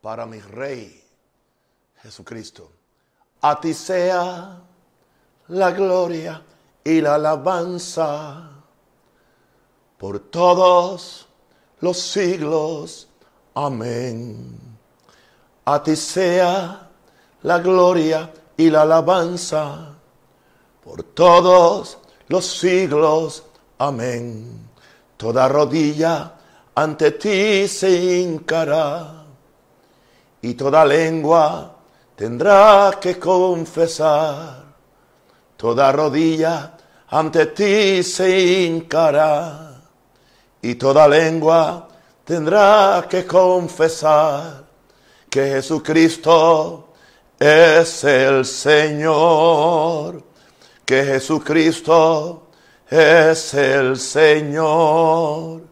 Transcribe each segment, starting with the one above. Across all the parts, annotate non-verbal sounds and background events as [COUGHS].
para mi Rey Jesucristo. A ti sea la gloria y la alabanza por todos los siglos. Amén. A ti sea la gloria y la alabanza por todos los siglos. Amén. Toda rodilla ante ti se hincará y toda lengua tendrá que confesar. Toda rodilla ante ti se hincará y toda lengua tendrá que confesar que Jesucristo es el Señor, que Jesucristo es el Señor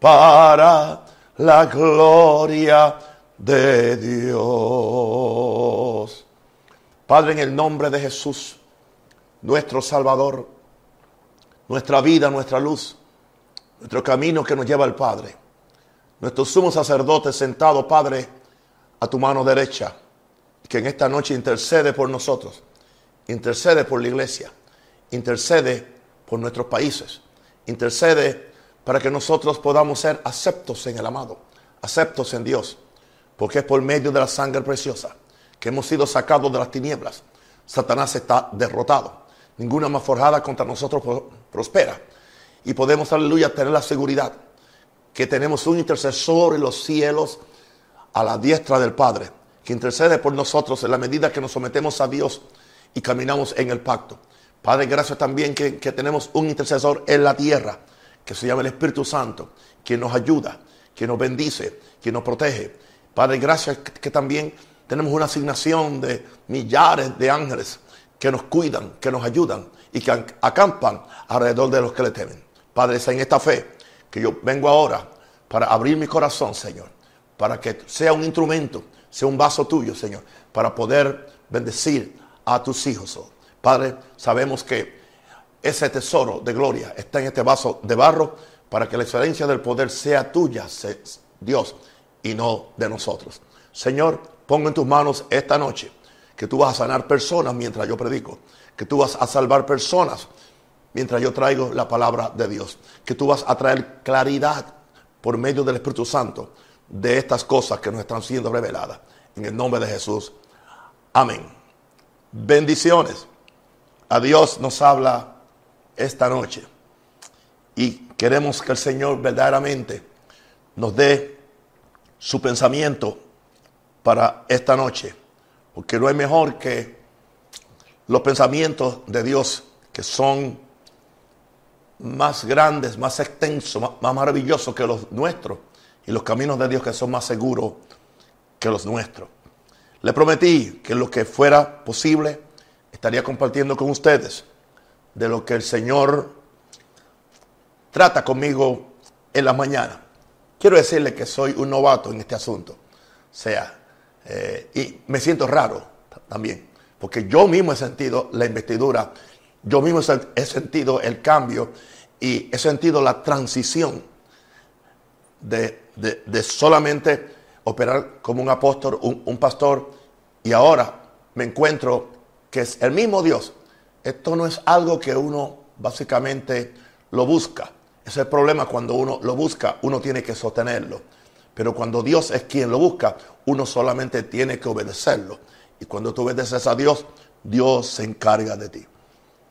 para la gloria de Dios. Padre, en el nombre de Jesús, nuestro Salvador, nuestra vida, nuestra luz, nuestro camino que nos lleva al Padre, nuestro sumo sacerdote sentado, Padre, a tu mano derecha, que en esta noche intercede por nosotros, intercede por la iglesia, intercede por nuestros países, intercede para que nosotros podamos ser aceptos en el amado, aceptos en Dios, porque es por medio de la sangre preciosa que hemos sido sacados de las tinieblas. Satanás está derrotado. Ninguna más forjada contra nosotros prospera. Y podemos, aleluya, tener la seguridad que tenemos un intercesor en los cielos a la diestra del Padre, que intercede por nosotros en la medida que nos sometemos a Dios y caminamos en el pacto. Padre, gracias también que, que tenemos un intercesor en la tierra, que se llama el Espíritu Santo, que nos ayuda, que nos bendice, que nos protege, Padre, gracias que también tenemos una asignación de millares de ángeles que nos cuidan, que nos ayudan y que acampan alrededor de los que le temen. Padre, es en esta fe que yo vengo ahora para abrir mi corazón, Señor, para que sea un instrumento, sea un vaso tuyo, Señor, para poder bendecir a tus hijos. Padre, sabemos que ese tesoro de gloria está en este vaso de barro para que la excelencia del poder sea tuya, Dios y no de nosotros. Señor, pongo en tus manos esta noche que tú vas a sanar personas mientras yo predico, que tú vas a salvar personas mientras yo traigo la palabra de Dios, que tú vas a traer claridad por medio del Espíritu Santo de estas cosas que nos están siendo reveladas. En el nombre de Jesús. Amén. Bendiciones. A Dios nos habla esta noche. Y queremos que el Señor verdaderamente nos dé su pensamiento para esta noche. Porque no hay mejor que los pensamientos de Dios que son más grandes, más extensos, más, maravillosos que los nuestros. Y los caminos de Dios que son más seguros que los nuestros. Le prometí que lo que fuera posible estaría compartiendo con ustedes de lo que el Señor trata conmigo en la mañana. Quiero decirle que soy un novato en este asunto. O sea, eh, y me siento raro también, porque yo mismo he sentido la investidura, yo mismo he sentido el cambio y he sentido la transición de, solamente operar como un apóstol, un pastor, y ahora me encuentro que es el mismo Dios. Esto no es algo que uno básicamente lo busca. Ese es el problema cuando uno lo busca, uno tiene que sostenerlo. Pero cuando Dios es quien lo busca, uno solamente tiene que obedecerlo. Y cuando tú obedeces a Dios, Dios se encarga de ti.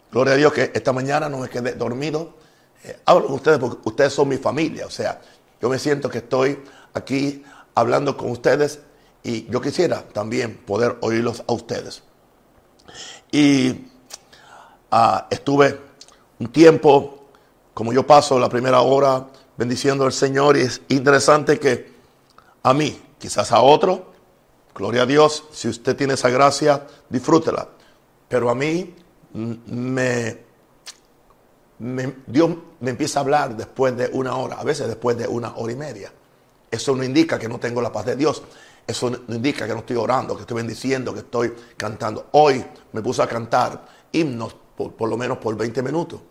Gloria a Dios que esta mañana no me quedé dormido. Eh, hablo con ustedes porque ustedes son mi familia. O sea, yo me siento que estoy aquí hablando con ustedes y yo quisiera también poder oírlos a ustedes. Y ah, estuve un tiempo como yo paso la primera hora bendiciendo al Señor y es interesante que a mí, quizás a otro, gloria a Dios, si usted tiene esa gracia, disfrútela. Pero a mí me, Dios me empieza a hablar después de una hora, a veces después de una hora y media. Eso no indica que no tengo la paz de Dios. Eso no indica que no estoy orando, que estoy bendiciendo, que estoy cantando. Hoy me puse a cantar himnos por, lo menos por 20 minutos.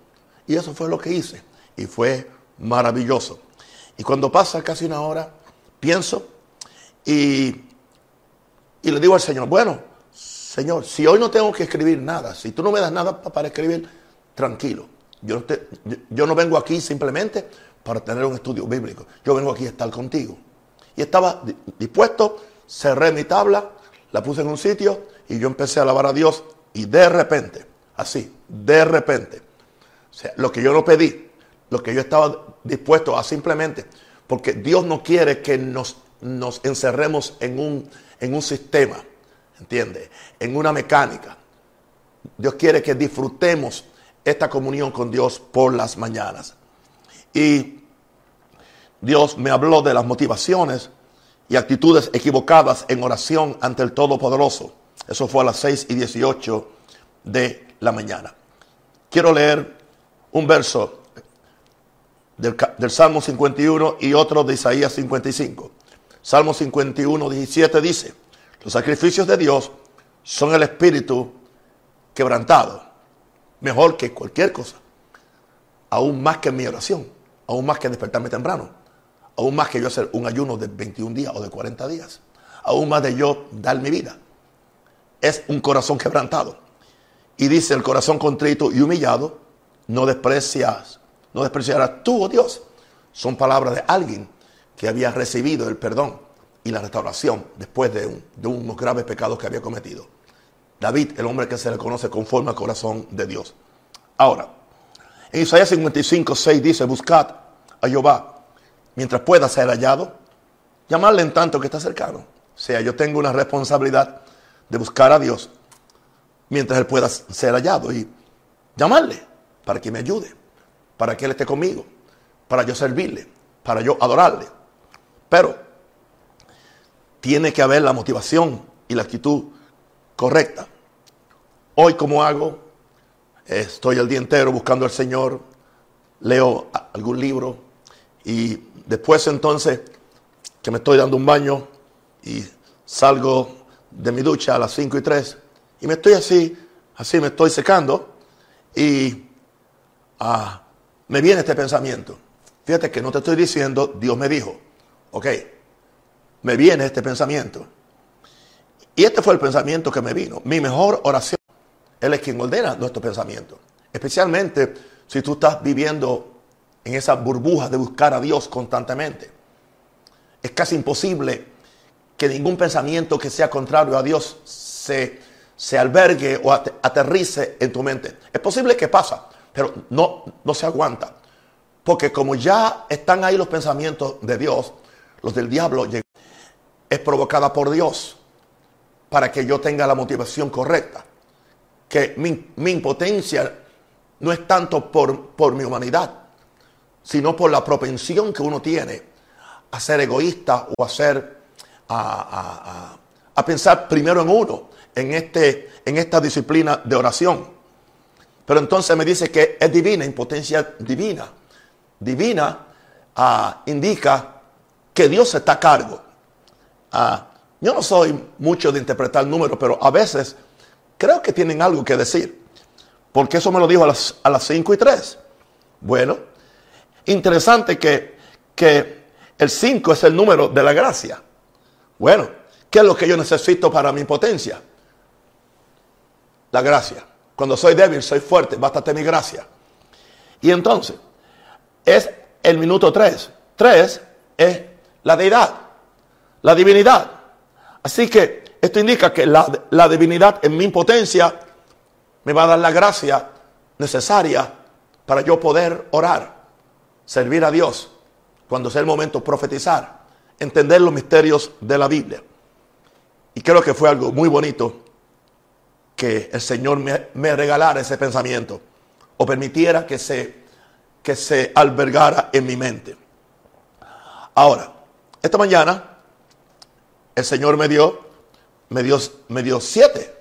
Y eso fue lo que hice. Y fue maravilloso. Y cuando pasa casi una hora, pienso y Y le digo al Señor, bueno, Señor, si hoy no tengo que escribir nada, si tú no me das nada para escribir, tranquilo. Yo no, yo no vengo aquí simplemente para tener un estudio bíblico. Yo vengo aquí a estar contigo. Y estaba dispuesto, cerré mi tabla, la puse en un sitio y yo empecé a alabar a Dios y de repente, así, de repente, lo que yo no pedí, lo que yo estaba dispuesto a simplemente, porque Dios no quiere que nos, nos encerremos en un, en un sistema, ¿entiende? En una mecánica. Dios quiere que disfrutemos esta comunión con Dios por las mañanas. Y Dios me habló de las motivaciones y actitudes equivocadas en oración ante el Todopoderoso. Eso fue a las 6 y 18 de la mañana. Quiero leer un verso del, Salmo 51 y otro de Isaías 55. Salmo 51, 17 dice, los sacrificios de Dios son el espíritu quebrantado, mejor que cualquier cosa, aún más que mi oración, aún más que despertarme temprano, aún más que yo hacer un ayuno de 21 días o de 40 días, aún más de yo dar mi vida. Es un corazón quebrantado. Y dice el corazón contrito y humillado, no desprecias, no despreciarás tú, oh Dios. Son palabras de alguien que había recibido el perdón y la restauración después de, de unos graves pecados que había cometido. David, el hombre que se le conoce conforme al corazón de Dios. Ahora, en Isaías 55, 6 dice, buscad a Jehová mientras pueda ser hallado, llamarle en tanto que está cercano. O sea, yo tengo una responsabilidad de buscar a Dios mientras Él pueda ser hallado y llamarle para que me ayude, para que Él esté conmigo, para yo servirle, para yo adorarle. Pero tiene que haber la motivación y la actitud correcta. Hoy, como hago? Estoy el día entero buscando al Señor, leo algún libro y después entonces que me estoy dando un baño y salgo de mi ducha a las 5 y 3 y me estoy así, así me estoy secando y ah, me viene este pensamiento. Fíjate que no te estoy diciendo, Dios me dijo, ok, me viene este pensamiento. Y este fue el pensamiento que me vino. Mi mejor oración, Él es quien ordena nuestro pensamiento. Especialmente si tú estás viviendo en esa burbuja de buscar a Dios constantemente. Es casi imposible que ningún pensamiento que sea contrario a Dios se, se albergue o aterrice en tu mente. Es posible que pasa, pero no, no se aguanta. Porque como ya están ahí los pensamientos de Dios, los del diablo, es provocada por Dios para que yo tenga la motivación correcta. Que mi, impotencia no es tanto por, por mi humanidad, sino por la propensión que uno tiene a ser egoísta o a ser a, pensar primero en uno, en, este, en esta disciplina de oración. Pero entonces me dice que es divina, impotencia divina. Divina ah, indica que Dios está a cargo. Ah, yo no soy mucho de interpretar números, pero a veces creo que tienen algo que decir. Porque eso me lo dijo a las, a las 5 y 3. Bueno, interesante que, que el 5 es el número de la gracia. Bueno, ¿qué es lo que yo necesito para mi impotencia? La gracia. Cuando soy débil, soy fuerte, bástate mi gracia. Y entonces, es el minuto 3. 3 es la deidad, la divinidad. Así que esto indica que la, divinidad en mi impotencia me va a dar la gracia necesaria para yo poder orar, servir a Dios, cuando sea el momento profetizar, entender los misterios de la Biblia. Y creo que fue algo muy bonito que el Señor me, regalara ese pensamiento o permitiera que se, que se albergara en mi mente. Ahora, esta mañana el Señor me dio, me dio, me dio siete,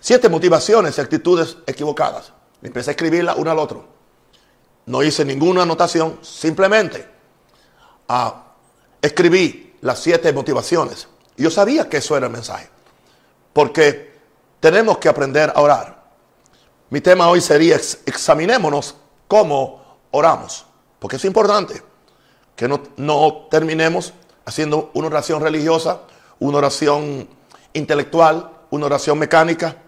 siete motivaciones y actitudes equivocadas. Empecé a escribirla una al otro. No hice ninguna anotación, simplemente ah, escribí las siete motivaciones. Yo sabía que eso era el mensaje, porque tenemos que aprender a orar. Mi tema hoy sería examinémonos cómo oramos, porque es importante que no, terminemos haciendo una oración religiosa una oración intelectual, una oración mecánica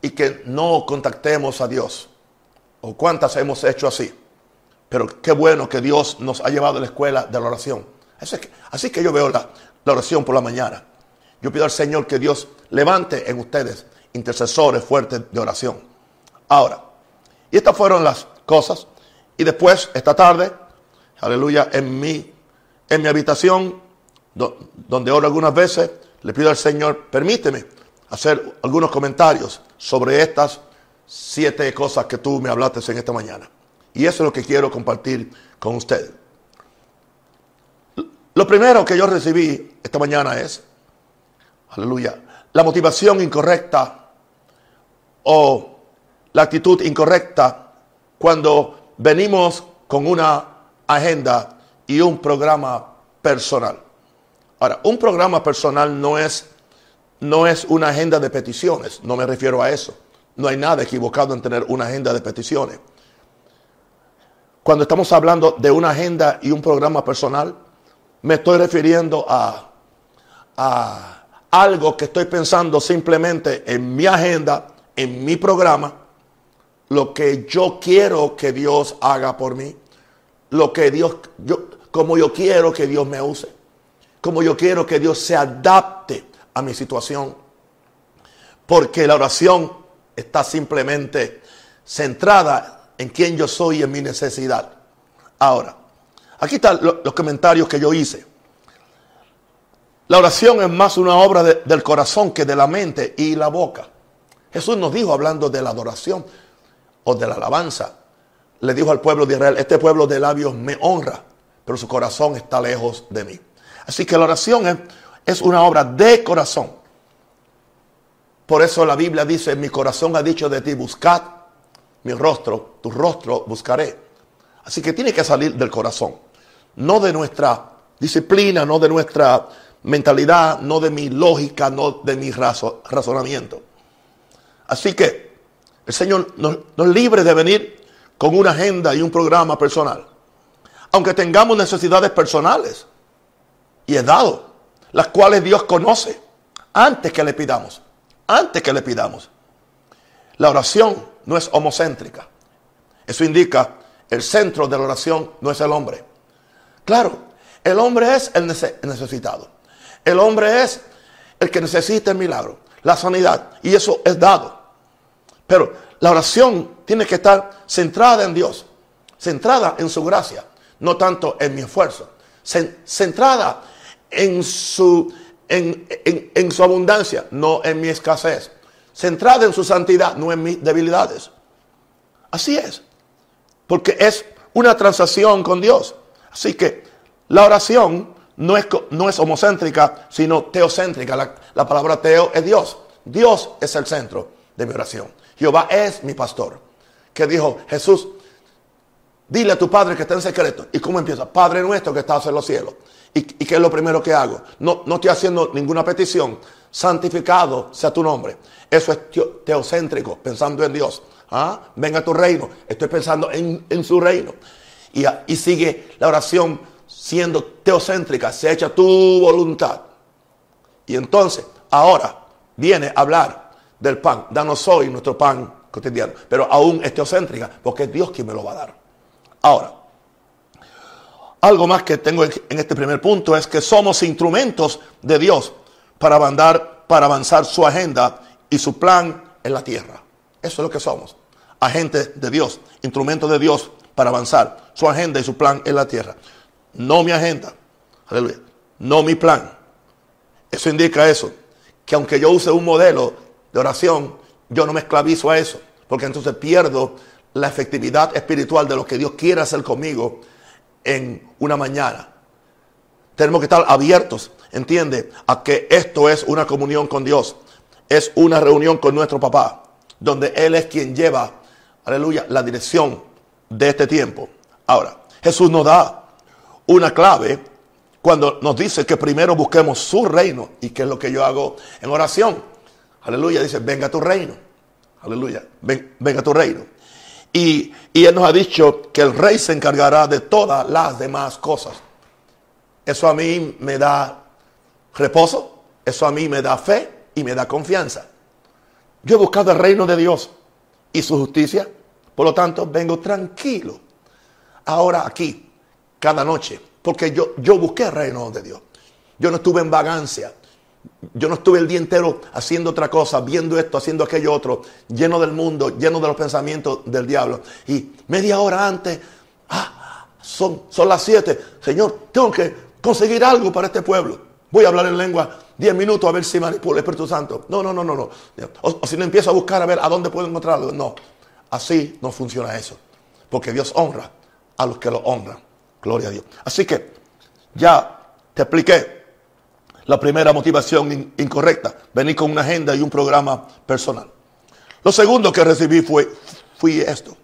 y que no contactemos a Dios. ¿O cuántas hemos hecho así? Pero qué bueno que Dios nos ha llevado a la escuela de la oración. Así que, que yo veo la oración por la mañana. Yo pido al Señor que Dios levante en ustedes intercesores fuertes de oración. Ahora, y estas fueron las cosas. Y después, esta tarde, aleluya, en mi, en mi habitación, donde oro algunas veces, le pido al Señor, permíteme hacer algunos comentarios sobre estas siete cosas que tú me hablaste en esta mañana. Y eso es lo que quiero compartir con ustedes. Lo primero que yo recibí esta mañana es, aleluya, la motivación incorrecta o la actitud incorrecta cuando venimos con una agenda y un programa personal. Ahora, un programa personal no es, no es una agenda de peticiones, no me refiero a eso. No hay nada equivocado en tener una agenda de peticiones. Cuando estamos hablando de una agenda y un programa personal, me estoy refiriendo a, a algo que estoy pensando simplemente en mi agenda, en mi programa, lo que yo quiero que Dios haga por mí, lo que Dios, yo, como yo quiero que Dios me use, como yo quiero que Dios se adapte a mi situación. Porque la oración está simplemente centrada en quién yo soy y en mi necesidad. Ahora, Aquí están los comentarios que yo hice. La oración es más una obra del corazón que de la mente y la boca. Jesús nos dijo hablando de la adoración o de la alabanza. Le dijo al pueblo de Israel, este pueblo de labios me honra, pero su corazón está lejos de mí. Así que la oración es, es una obra de corazón. Por eso la Biblia dice, mi corazón ha dicho de ti, buscad mi rostro, tu rostro buscaré. Así que tiene que salir del corazón no de nuestra disciplina, no de nuestra mentalidad, no de mi lógica, no de mi razonamiento. Así que el Señor nos, nos libre de venir con una agenda y un programa personal. Aunque tengamos necesidades personales, y es dado, las cuales Dios conoce antes que le pidamos, antes que le pidamos. La oración no es homocéntrica. Eso indica el centro de la oración no es el hombre. Claro, el hombre es el necesitado. El hombre es el que necesita el milagro, la sanidad. Y eso es dado. Pero la oración tiene que estar centrada en Dios, centrada en su gracia, no tanto en mi esfuerzo, centrada en su, en, en su abundancia, no en mi escasez, centrada en su santidad, no en mis debilidades. Así es, porque es una transacción con Dios. Así que la oración no es, no es homocéntrica, sino teocéntrica. La, la palabra teo es Dios. Dios es el centro de mi oración. Jehová es mi pastor. Que dijo Jesús, dile a tu Padre que está en secreto. ¿Y cómo empieza? Padre nuestro que estás en los cielos. ¿Y, qué es lo primero que hago? No, no estoy haciendo ninguna petición. Santificado sea tu nombre. Eso es teocéntrico, pensando en Dios. ¿Ah? Venga a tu reino. Estoy pensando en, en su reino y, sigue la oración siendo teocéntrica, se echa tu voluntad. Y entonces, ahora viene a hablar del pan. Danos hoy nuestro pan cotidiano. Pero aún es teocéntrica, porque es Dios quien me lo va a dar. Ahora, algo más que tengo en este primer punto es que somos instrumentos de Dios para avanzar, para avanzar su agenda y su plan en la tierra. Eso es lo que somos. Agentes de Dios, instrumentos de Dios para avanzar su agenda y su plan en la tierra. No mi agenda, aleluya, no mi plan. Eso indica eso, que aunque yo use un modelo de oración, yo no me esclavizo a eso, porque entonces pierdo la efectividad espiritual de lo que Dios quiere hacer conmigo en una mañana. Tenemos que estar abiertos, entiende, a que esto es una comunión con Dios, es una reunión con nuestro papá, donde Él es quien lleva, aleluya, la dirección de este tiempo. Ahora, Jesús nos da una clave cuando nos dice que primero busquemos su reino y que es lo que yo hago en oración. Aleluya, dice, venga tu reino. Aleluya, venga tu reino. Y, y Él nos ha dicho que el rey se encargará de todas las demás cosas. Eso a mí me da reposo, eso a mí me da fe, y me da confianza. Yo he buscado el reino de Dios y su justicia, por lo tanto vengo tranquilo. Ahora aquí, cada noche, porque yo, yo busqué el reino de Dios. Yo no estuve en vagancia. Yo no estuve el día entero haciendo otra cosa, viendo esto, haciendo aquello otro, lleno del mundo, lleno de los pensamientos del diablo. Y media hora antes, ah, son, son las siete. Señor, tengo que conseguir algo para este pueblo. Voy a hablar en lengua diez minutos a ver si manipula el Espíritu Santo. No, no, no, no, no. O, si no empiezo a buscar a ver a dónde puedo encontrarlo. No, así no funciona eso. Porque Dios honra a los que lo honran. Gloria a Dios. Así que ya te expliqué la primera motivación incorrecta, venir con una agenda y un programa personal. Lo segundo que recibí fue esto.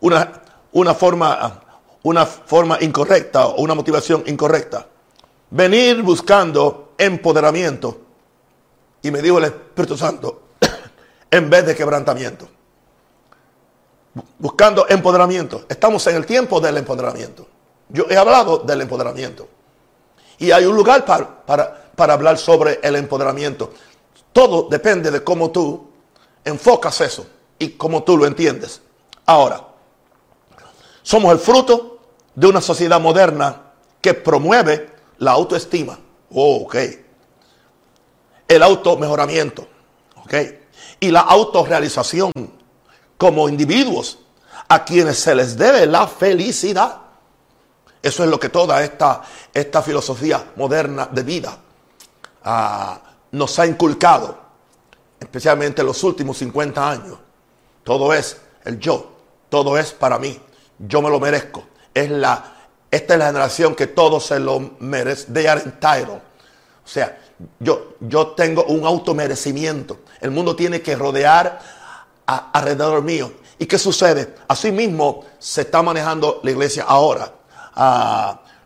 Una, una, forma, una forma incorrecta o una motivación incorrecta. Venir buscando empoderamiento. Y me dijo el Espíritu Santo, [COUGHS] en vez de quebrantamiento. Buscando empoderamiento. Estamos en el tiempo del empoderamiento. Yo he hablado del empoderamiento. Y hay un lugar para, para, hablar sobre el empoderamiento. Todo depende de cómo tú enfocas eso y cómo tú lo entiendes. Ahora, somos el fruto de una sociedad moderna que promueve la autoestima. Oh, ok. El automejoramiento. Ok. Y la autorrealización como individuos a quienes se les debe la felicidad. Eso es lo que toda esta, esta filosofía moderna de vida ah, nos ha inculcado, especialmente en los últimos 50 años. Todo es el yo, todo es para mí, yo me lo merezco. Es la, esta es la generación que todo se lo merece. They are entitled. O sea, yo, yo tengo un automerecimiento. El mundo tiene que rodear alrededor mío. ¿Y qué sucede? Así mismo se está manejando la iglesia ahora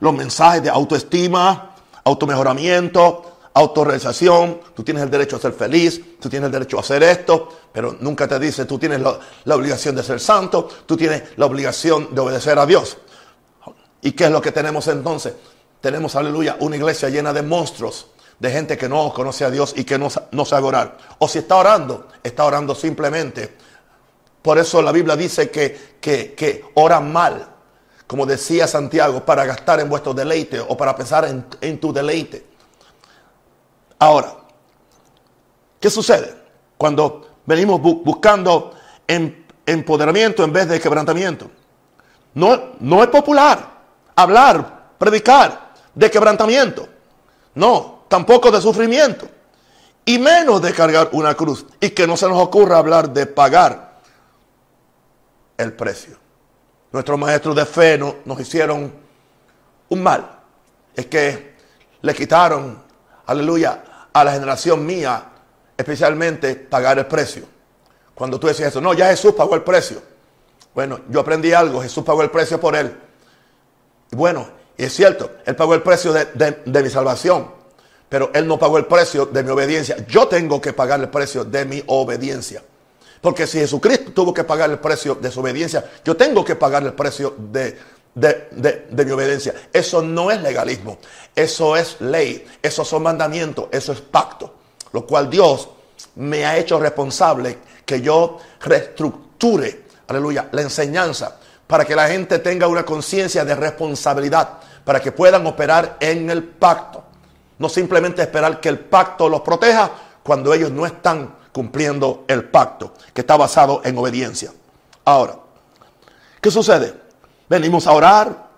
los mensajes de autoestima, automejoramiento, autorrealización. Tú tienes el derecho a ser feliz, tú tienes el derecho a hacer esto, pero nunca te dice tú tienes la, la obligación de ser santo, tú tienes la obligación de obedecer a Dios. ¿Y qué es lo que tenemos entonces? Tenemos, aleluya, una iglesia llena de monstruos, de gente que no conoce a Dios y que no, no sabe orar. O si está orando, está orando simplemente. Por eso la Biblia dice que, que, que oran mal como decía Santiago, para gastar en vuestro deleite o para pensar en, tu deleite. Ahora, ¿qué sucede? Cuando venimos buscando em, empoderamiento en vez de quebrantamiento. No, no es popular hablar, predicar de quebrantamiento. No, tampoco de sufrimiento. Y menos de cargar una cruz. Y que no se nos ocurra hablar de pagar el precio nuestros maestros de fe nos hicieron un mal. Es que le quitaron, aleluya, a la generación mía, especialmente pagar el precio. Cuando tú decías eso, no, ya Jesús pagó el precio. Bueno, yo aprendí algo, Jesús pagó el precio por él. Y bueno, y es cierto, él pagó el precio de, de mi salvación, pero él no pagó el precio de mi obediencia. Yo tengo que pagar el precio de mi obediencia. Porque si Jesucristo tuvo que pagar el precio de su obediencia, yo tengo que pagar el precio de, mi obediencia. Eso no es legalismo, eso es ley, esos son mandamientos, eso es pacto. Lo cual Dios me ha hecho responsable que yo reestructure, aleluya, la enseñanza para que la gente tenga una conciencia de responsabilidad, para que puedan operar en el pacto. No simplemente esperar que el pacto los proteja cuando ellos no están cumpliendo el pacto que está basado en obediencia. Ahora, ¿qué sucede? Venimos a orar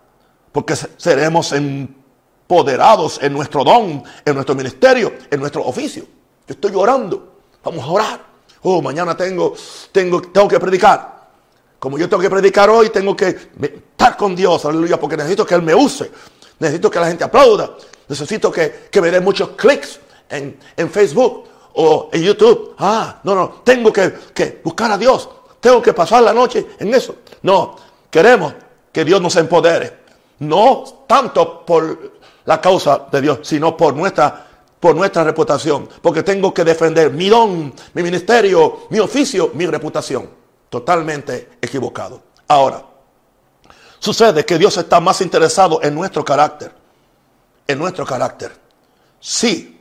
porque seremos empoderados en nuestro don, en nuestro ministerio, en nuestro oficio. Yo estoy orando, vamos a orar. Oh, mañana tengo, tengo, tengo que predicar. Como yo tengo que predicar hoy, tengo que estar con Dios, aleluya, porque necesito que Él me use. Necesito que la gente aplauda. Necesito que, me dé muchos clics en, en Facebook o en YouTube. Ah, no, no, tengo que, buscar a Dios. Tengo que pasar la noche en eso. No, queremos que Dios nos empodere. No tanto por la causa de Dios, sino por nuestra, por nuestra reputación. Porque tengo que defender mi don, mi ministerio, mi oficio, mi reputación. Totalmente equivocado. Ahora, sucede que Dios está más interesado en nuestro carácter. En nuestro carácter. Sí,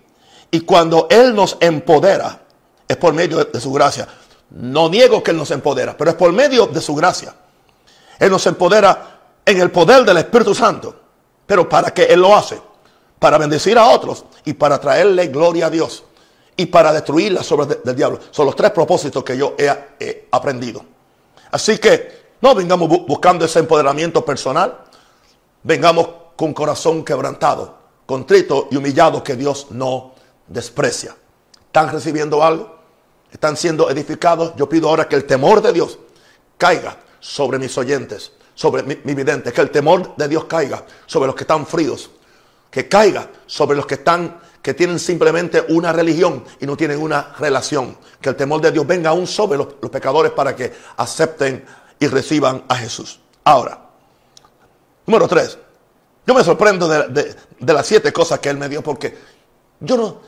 Y cuando Él nos empodera, es por medio de su gracia. No niego que Él nos empodera, pero es por medio de su gracia. Él nos empodera en el poder del Espíritu Santo. Pero ¿para qué Él lo hace? Para bendecir a otros y para traerle gloria a Dios. Y para destruir las obras del diablo. Son los tres propósitos que yo he, aprendido. Así que no vengamos buscando ese empoderamiento personal. Vengamos con corazón quebrantado, contrito y humillado que Dios no desprecia. ¿Están recibiendo algo? ¿Están siendo edificados? Yo pido ahora que el temor de Dios caiga sobre mis oyentes, sobre mi, mi vidente, que el temor de Dios caiga sobre los que están fríos, que caiga sobre los que están que tienen simplemente una religión y no tienen una relación. Que el temor de Dios venga aún sobre los, pecadores para que acepten y reciban a Jesús. Ahora, número tres. Yo me sorprendo de, las siete cosas que Él me dio porque yo no,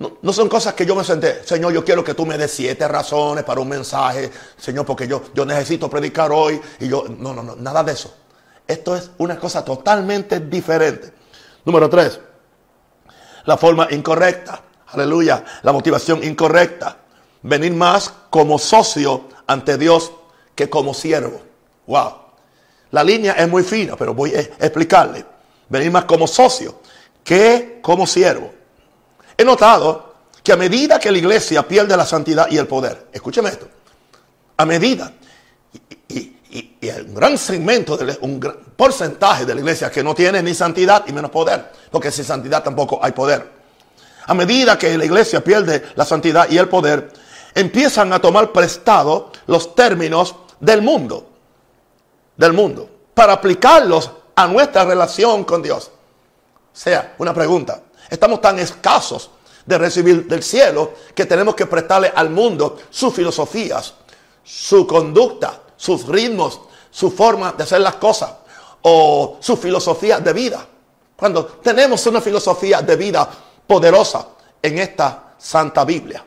no, son cosas que yo me senté, Señor, yo quiero que tú me des siete razones para un mensaje, Señor, porque yo, yo necesito predicar hoy y yo, no, no, no, nada de eso. Esto es una cosa totalmente diferente. Número tres, la forma incorrecta. Aleluya. La motivación incorrecta. Venir más como socio ante Dios que como siervo. Wow. La línea es muy fina, pero voy a explicarle. Venir más como socio que como siervo. He notado que a medida que la iglesia pierde la santidad y el poder, escúcheme esto, a medida, y, un gran segmento, de, un gran porcentaje de la iglesia que no tiene ni santidad y menos poder, porque sin santidad tampoco hay poder. A medida que la iglesia pierde la santidad y el poder, empiezan a tomar prestado los términos del mundo, del mundo, para aplicarlos a nuestra relación con Dios. O sea, una pregunta, estamos tan escasos de recibir del cielo que tenemos que prestarle al mundo sus filosofías, su conducta, sus ritmos, su forma de hacer las cosas o su filosofía de vida. Cuando tenemos una filosofía de vida poderosa en esta Santa Biblia,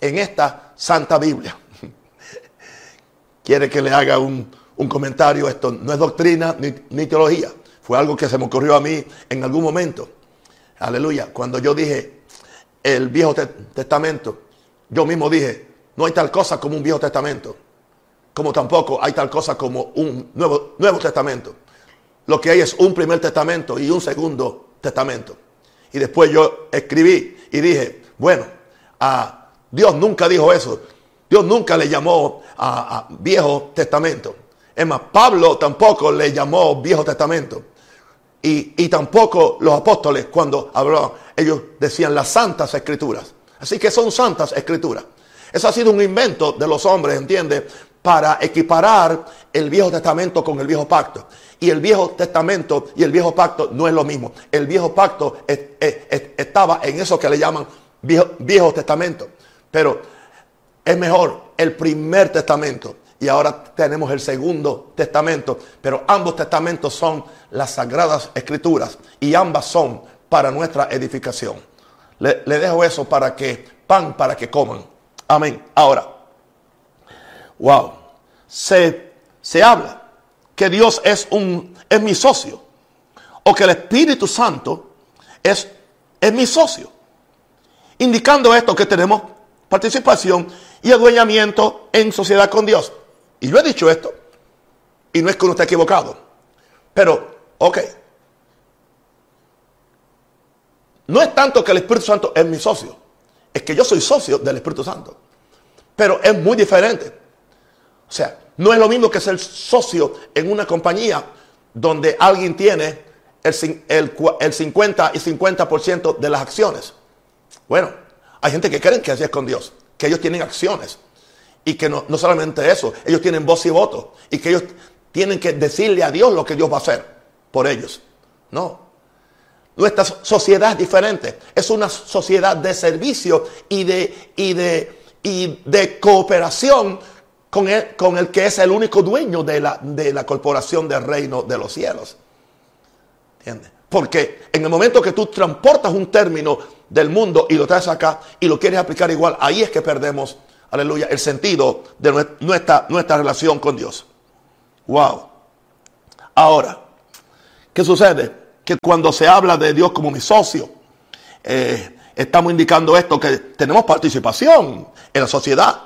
en esta Santa Biblia. [LAUGHS] Quiere que le haga un, comentario, esto no es doctrina ni, teología, fue algo que se me ocurrió a mí en algún momento. Aleluya, cuando yo dije el Viejo Testamento, yo mismo dije, no hay tal cosa como un Viejo Testamento como tampoco hay tal cosa como un Nuevo, nuevo Testamento. Lo que hay es un primer testamento y un segundo testamento. Y después yo escribí y dije, bueno, a Dios nunca dijo eso. Dios nunca le llamó a, Viejo Testamento. Es más, Pablo tampoco le llamó Viejo Testamento. Y, tampoco los apóstoles cuando hablaban, ellos decían las santas escrituras. Así que son santas escrituras. Eso ha sido un invento de los hombres, ¿entiende? para equiparar el Viejo Testamento con el Viejo Pacto. Y el Viejo Testamento y el Viejo Pacto no es lo mismo. El Viejo Pacto estaba en eso que le llaman Viejo, Testamento. Pero es mejor el primer testamento. Y ahora tenemos el segundo testamento. Pero ambos testamentos son las sagradas escrituras. Y ambas son para nuestra edificación. Le, dejo eso para que, pan para que coman. Amén. Ahora, wow, se, se habla que Dios es, un, es mi socio o que el Espíritu Santo es, es mi socio. Indicando esto que tenemos participación y adueñamiento en sociedad con Dios. Y yo he dicho esto, y no es que uno esté equivocado, pero, ok. No es tanto que el Espíritu Santo es mi socio, es que yo soy socio del Espíritu Santo. Pero es muy diferente. O sea, no es lo mismo que ser socio en una compañía donde alguien tiene el, el 50 y 50% de las acciones. Bueno, hay gente que creen que así es con Dios, que ellos tienen acciones. Y que no, no solamente eso, ellos tienen voz y voto. Y que ellos tienen que decirle a Dios lo que Dios va a hacer por ellos. No. Nuestra sociedad es diferente. Es una sociedad de servicio y de, y de, y de cooperación con el, con el que es el único dueño de la, de la corporación del reino de los cielos. ¿Entiendes? Porque en el momento que tú transportas un término del mundo y lo traes acá y lo quieres aplicar igual, ahí es que perdemos, aleluya, el sentido de nuestra, relación con Dios. Wow. Ahora, ¿qué sucede? Que cuando se habla de Dios como mi socio, eh, estamos indicando esto, que tenemos participación en la sociedad.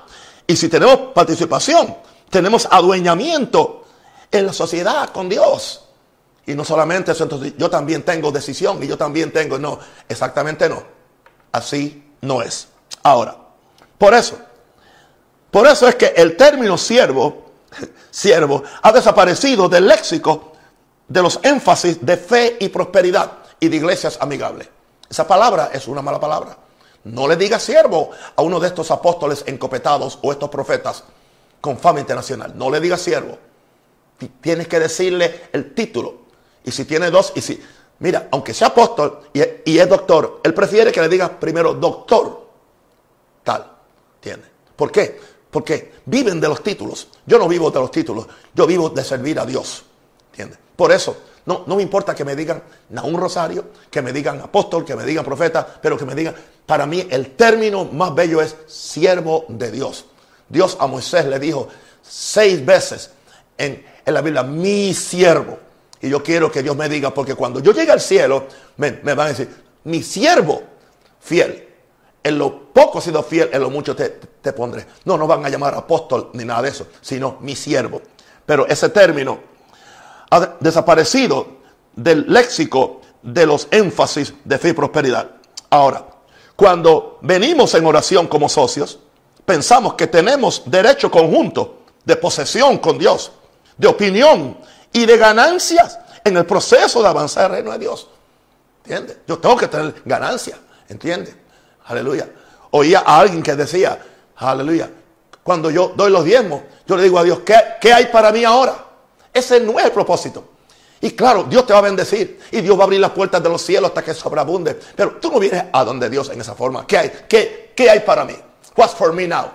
Y si tenemos participación, tenemos adueñamiento en la sociedad con Dios. Y no solamente eso, entonces yo también tengo decisión y yo también tengo, no, exactamente no. Así no es. Ahora, por eso, por eso es que el término siervo, [LAUGHS] siervo, ha desaparecido del léxico de los énfasis de fe y prosperidad y de iglesias amigables. Esa palabra es una mala palabra. No le diga siervo a uno de estos apóstoles encopetados o estos profetas con fama internacional. No le diga siervo. Tienes que decirle el título. Y si tiene dos, y si, mira, aunque sea apóstol y, es doctor, él prefiere que le diga primero doctor. Tal. ¿Entiende? ¿Por qué? Porque viven de los títulos. Yo no vivo de los títulos. Yo vivo de servir a Dios. ¿Entiende? Por eso, no, no me importa que me digan un Rosario, que me digan apóstol, que me digan profeta, pero que me digan, para mí el término más bello es siervo de Dios. Dios a Moisés le dijo seis veces en, la Biblia, mi siervo. Y yo quiero que Dios me diga, porque cuando yo llegue al cielo, me, van a decir, mi siervo fiel. En lo poco sido fiel, en lo mucho te, te pondré. No, no van a llamar apóstol ni nada de eso, sino mi siervo. Pero ese término ha desaparecido del léxico de los énfasis de fe y prosperidad. Ahora, cuando venimos en oración como socios, pensamos que tenemos derecho conjunto de posesión con Dios, de opinión y de ganancias en el proceso de avanzar el reino de Dios. ¿Entiendes? Yo tengo que tener ganancias. ¿Entiendes? Aleluya. Oía a alguien que decía, aleluya, cuando yo doy los diezmos, yo le digo a Dios, ¿qué, qué hay para mí ahora? Ese no es el propósito. Y claro, Dios te va a bendecir y Dios va a abrir las puertas de los cielos hasta que sobreabunde. Pero tú no vienes a donde Dios en esa forma. ¿Qué hay? ¿Qué, qué hay para mí? What's for me now?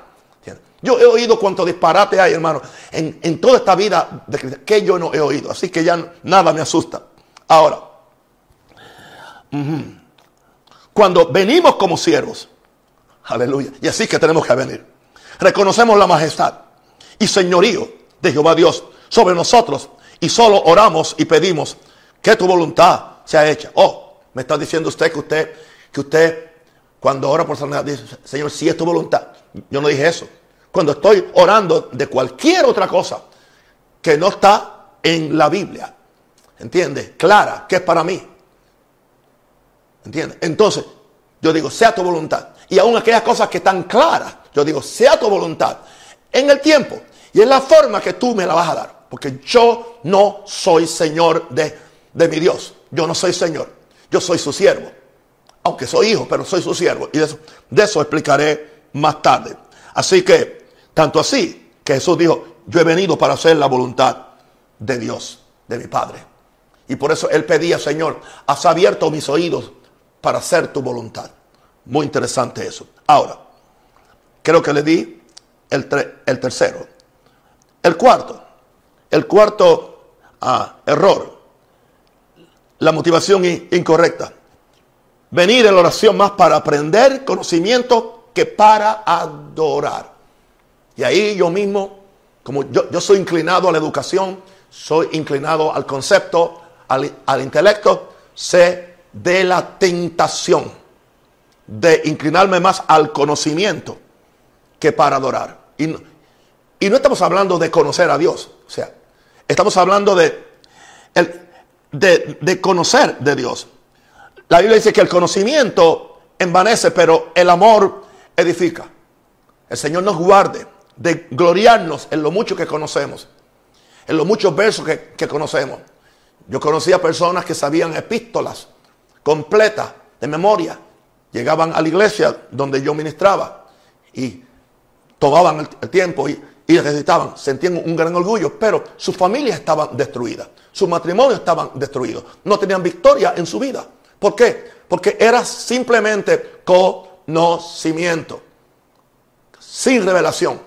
Yo he oído cuánto disparate hay, hermano, en, toda esta vida de, que yo no he oído. Así que ya nada me asusta. Ahora, cuando venimos como siervos, aleluya, y así que tenemos que venir, reconocemos la majestad y señorío de Jehová Dios sobre nosotros y solo oramos y pedimos que tu voluntad sea hecha. Oh, me está diciendo usted que usted, que usted cuando ora por sanidad dice, Señor, si es tu voluntad. Yo no dije eso. Cuando estoy orando de cualquier otra cosa que no está en la Biblia, ¿entiende? Clara, que es para mí. ¿Entiende? Entonces, yo digo, sea tu voluntad. Y aún aquellas cosas que están claras, yo digo, sea tu voluntad. En el tiempo y en la forma que tú me la vas a dar. Porque yo no soy Señor de, mi Dios. Yo no soy Señor. Yo soy su siervo. Aunque soy hijo, pero soy su siervo. Y de eso, de eso explicaré más tarde. Así que, tanto así, que Jesús dijo, yo he venido para hacer la voluntad de Dios, de mi Padre. Y por eso él pedía, Señor, has abierto mis oídos para hacer tu voluntad. Muy interesante eso. Ahora, creo que le di el, el tercero. El cuarto. El cuarto ah, error, la motivación incorrecta. Venir en la oración más para aprender conocimiento que para adorar. Y ahí yo mismo, como yo, soy inclinado a la educación, soy inclinado al concepto, al, intelecto, sé de la tentación de inclinarme más al conocimiento que para adorar. Y no, y no estamos hablando de conocer a Dios. O sea, Estamos hablando de, de, conocer de Dios. La Biblia dice que el conocimiento envanece, pero el amor edifica. El Señor nos guarde de gloriarnos en lo mucho que conocemos, en los muchos versos que, que conocemos. Yo conocía personas que sabían epístolas completas de memoria. Llegaban a la iglesia donde yo ministraba y tomaban el tiempo y y sentían un gran orgullo, pero sus familias estaban destruidas, sus matrimonios estaban destruidos, no tenían victoria en su vida. ¿Por qué? Porque era simplemente conocimiento, sin revelación.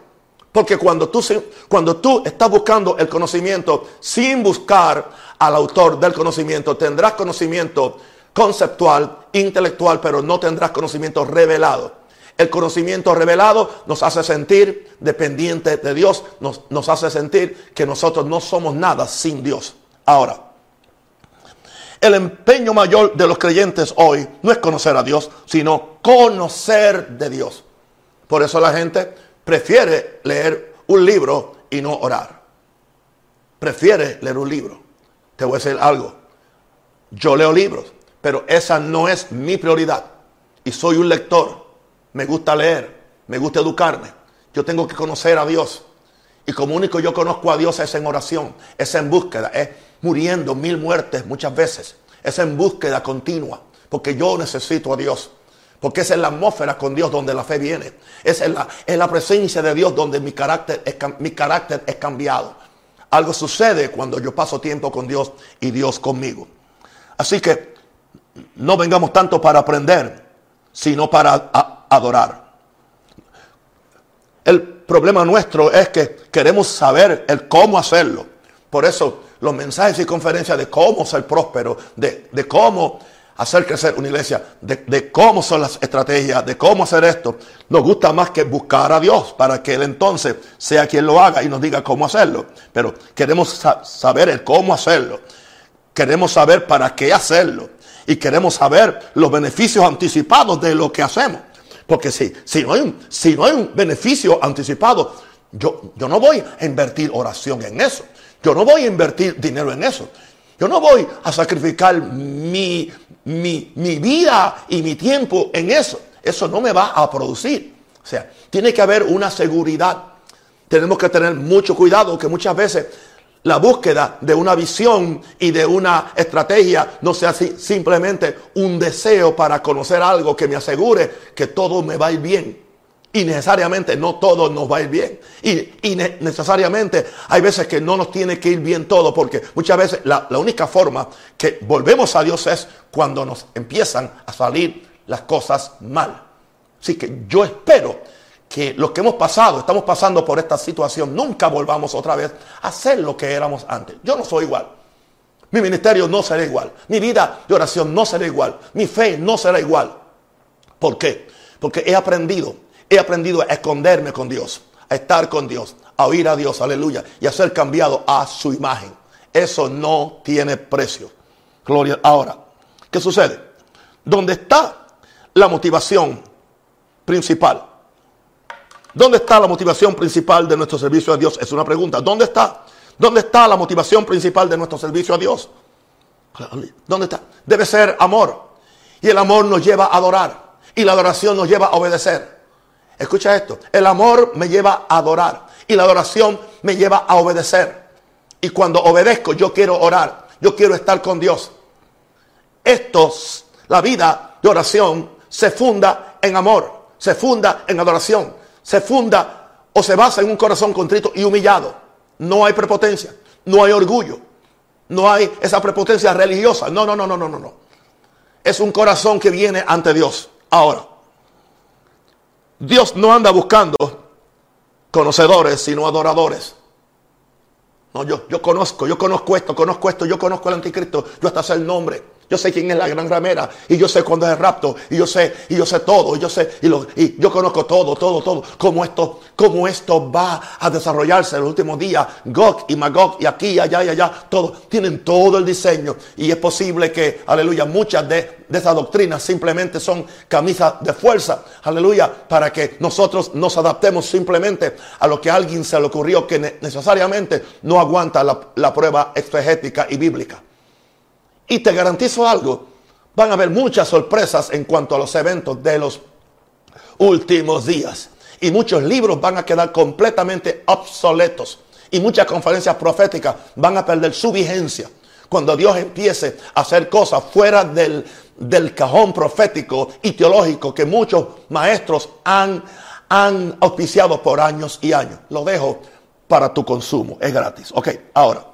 Porque cuando tú, cuando tú estás buscando el conocimiento sin buscar al autor del conocimiento, tendrás conocimiento conceptual, intelectual, pero no tendrás conocimiento revelado. El conocimiento revelado nos hace sentir dependientes de Dios, nos, hace sentir que nosotros no somos nada sin Dios. Ahora, el empeño mayor de los creyentes hoy no es conocer a Dios, sino conocer de Dios. Por eso la gente prefiere leer un libro y no orar. Prefiere leer un libro. Te voy a decir algo. Yo leo libros, pero esa no es mi prioridad. Y soy un lector. Me gusta leer, me gusta educarme. Yo tengo que conocer a Dios. Y como único yo conozco a Dios es en oración, es en búsqueda, es muriendo mil muertes muchas veces. Es en búsqueda continua, porque yo necesito a Dios. Porque es en la atmósfera con Dios donde la fe viene. Es en la, presencia de Dios donde mi carácter, es, mi carácter es cambiado. Algo sucede cuando yo paso tiempo con Dios y Dios conmigo. Así que no vengamos tanto para aprender, sino para adorar. El problema nuestro es que queremos saber el cómo hacerlo. Por eso los mensajes y conferencias de cómo ser próspero, de, cómo hacer crecer una iglesia, de, cómo son las estrategias, de cómo hacer esto, nos gusta más que buscar a Dios para que Él entonces sea quien lo haga y nos diga cómo hacerlo. Pero queremos saber el cómo hacerlo. Queremos saber para qué hacerlo. Y queremos saber los beneficios anticipados de lo que hacemos. Porque si, si, no, hay un, si no hay un beneficio anticipado, yo, yo no voy a invertir oración en eso. Yo no voy a invertir dinero en eso. Yo no voy a sacrificar mi, mi, mi, vida y mi tiempo en eso. Eso no me va a producir. O sea, tiene que haber una seguridad. Tenemos que tener mucho cuidado que muchas veces la búsqueda de una visión y de una estrategia no sea simplemente un deseo para conocer algo que me asegure que todo me va a ir bien. Y necesariamente no todo nos va a ir bien. Y, necesariamente hay veces que no nos tiene que ir bien todo, porque muchas veces la, la única forma que volvemos a Dios es cuando nos empiezan a salir las cosas mal. Así que yo espero que los que hemos pasado, estamos pasando por esta situación, nunca volvamos otra vez a ser lo que éramos antes. Yo no soy igual. Mi ministerio no será igual. Mi vida de oración no será igual. Mi fe no será igual. ¿Por qué? Porque he aprendido, he aprendido a esconderme con Dios, a estar con Dios, a oír a Dios, aleluya, y a ser cambiado a su imagen. Eso no tiene precio. Gloria. Ahora, ¿qué sucede? ¿Dónde está la motivación principal? ¿Dónde está la motivación principal de nuestro servicio a Dios? Es una pregunta. ¿Dónde está? ¿Dónde está la motivación principal de nuestro servicio a Dios? ¿Dónde está? Debe ser amor. Y el amor nos lleva a adorar. Y la adoración nos lleva a obedecer. Escucha esto. El amor me lleva a adorar. Y la adoración me lleva a obedecer. Y cuando obedezco, yo quiero orar. Yo quiero estar con Dios. Esto, la vida de oración, se funda en amor. Se funda en adoración se funda o se basa en un corazón contrito y humillado. No hay prepotencia, no hay orgullo, no hay esa prepotencia religiosa. No, no, no, no, no, no. Es un corazón que viene ante Dios. Ahora, Dios no anda buscando conocedores, sino adoradores. No, yo, yo conozco, yo conozco esto, conozco esto, yo conozco el anticristo, yo hasta sé el nombre. Yo sé quién es la gran ramera y yo sé cuándo es el rapto y yo sé y yo sé todo y yo sé y, lo, y yo conozco todo, todo, todo cómo esto, cómo esto va a desarrollarse en los últimos días. Gog y Magog y aquí, allá y allá, todo tienen todo el diseño y es posible que, aleluya, muchas de, de esas doctrinas simplemente son camisas de fuerza, aleluya, para que nosotros nos adaptemos simplemente a lo que a alguien se le ocurrió que necesariamente no aguanta la, la prueba exegética y bíblica. Y te garantizo algo, van a haber muchas sorpresas en cuanto a los eventos de los últimos días. Y muchos libros van a quedar completamente obsoletos. Y muchas conferencias proféticas van a perder su vigencia. Cuando Dios empiece a hacer cosas fuera del, del cajón profético y teológico que muchos maestros han, han auspiciado por años y años. Lo dejo para tu consumo. Es gratis. Ok, ahora.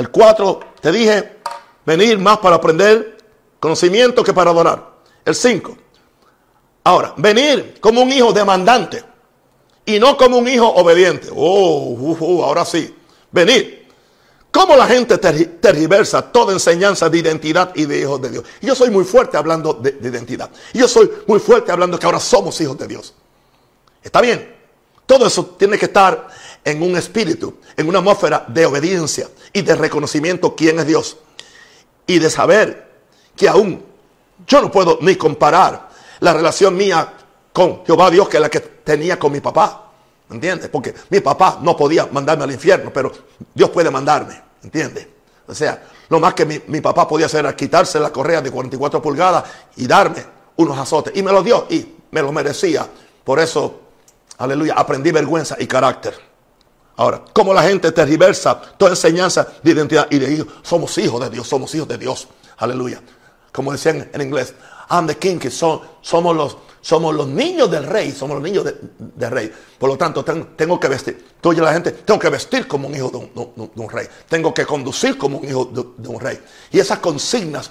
El 4, te dije, venir más para aprender conocimiento que para adorar. El 5. Ahora, venir como un hijo demandante y no como un hijo obediente. Oh, uh, uh, ahora sí. Venir. Como la gente tergiversa toda enseñanza de identidad y de hijos de Dios. Yo soy muy fuerte hablando de, de identidad. Yo soy muy fuerte hablando que ahora somos hijos de Dios. Está bien. Todo eso tiene que estar en un espíritu, en una atmósfera de obediencia y de reconocimiento quién es Dios. y de saber que aún yo no puedo ni comparar la relación mía con Jehová Dios que la que tenía con mi papá. ¿Entiendes? Porque mi papá no podía mandarme al infierno, pero Dios puede mandarme. ¿Entiendes? O sea, lo más que mi, papá podía hacer era quitarse la correa de 44 pulgadas y darme unos azotes. Y me lo dio y me lo merecía. Por eso, aleluya, aprendí vergüenza y carácter. Ahora, como la gente tergiversa toda enseñanza de identidad y de hijos, somos hijos de Dios, somos hijos de Dios. Aleluya. Como decían en inglés, I'm the king, que son, somos los somos los niños del rey, somos los niños del rey. Por lo tanto, tengo, que vestir, tú la gente, tengo que vestir como un hijo de un, rey. Tengo que conducir como un hijo de, un rey. Y esas consignas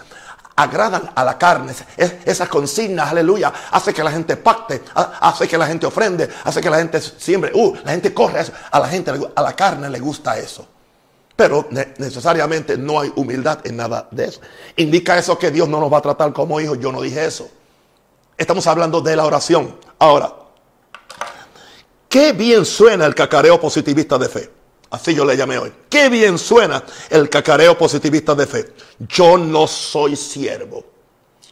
agradan a la carne. esas consignas, aleluya, hace que la gente pacte, hace que la gente ofrende, hace que la gente siempre, uh, la gente corre. A la gente, a la carne le gusta eso. Pero necesariamente no hay humildad en nada de eso. Indica eso que Dios no nos va a tratar como hijos. Yo no dije eso. Estamos hablando de la oración. Ahora, qué bien suena el cacareo positivista de fe. Así yo le llamé hoy. Qué bien suena el cacareo positivista de fe. Yo no soy siervo.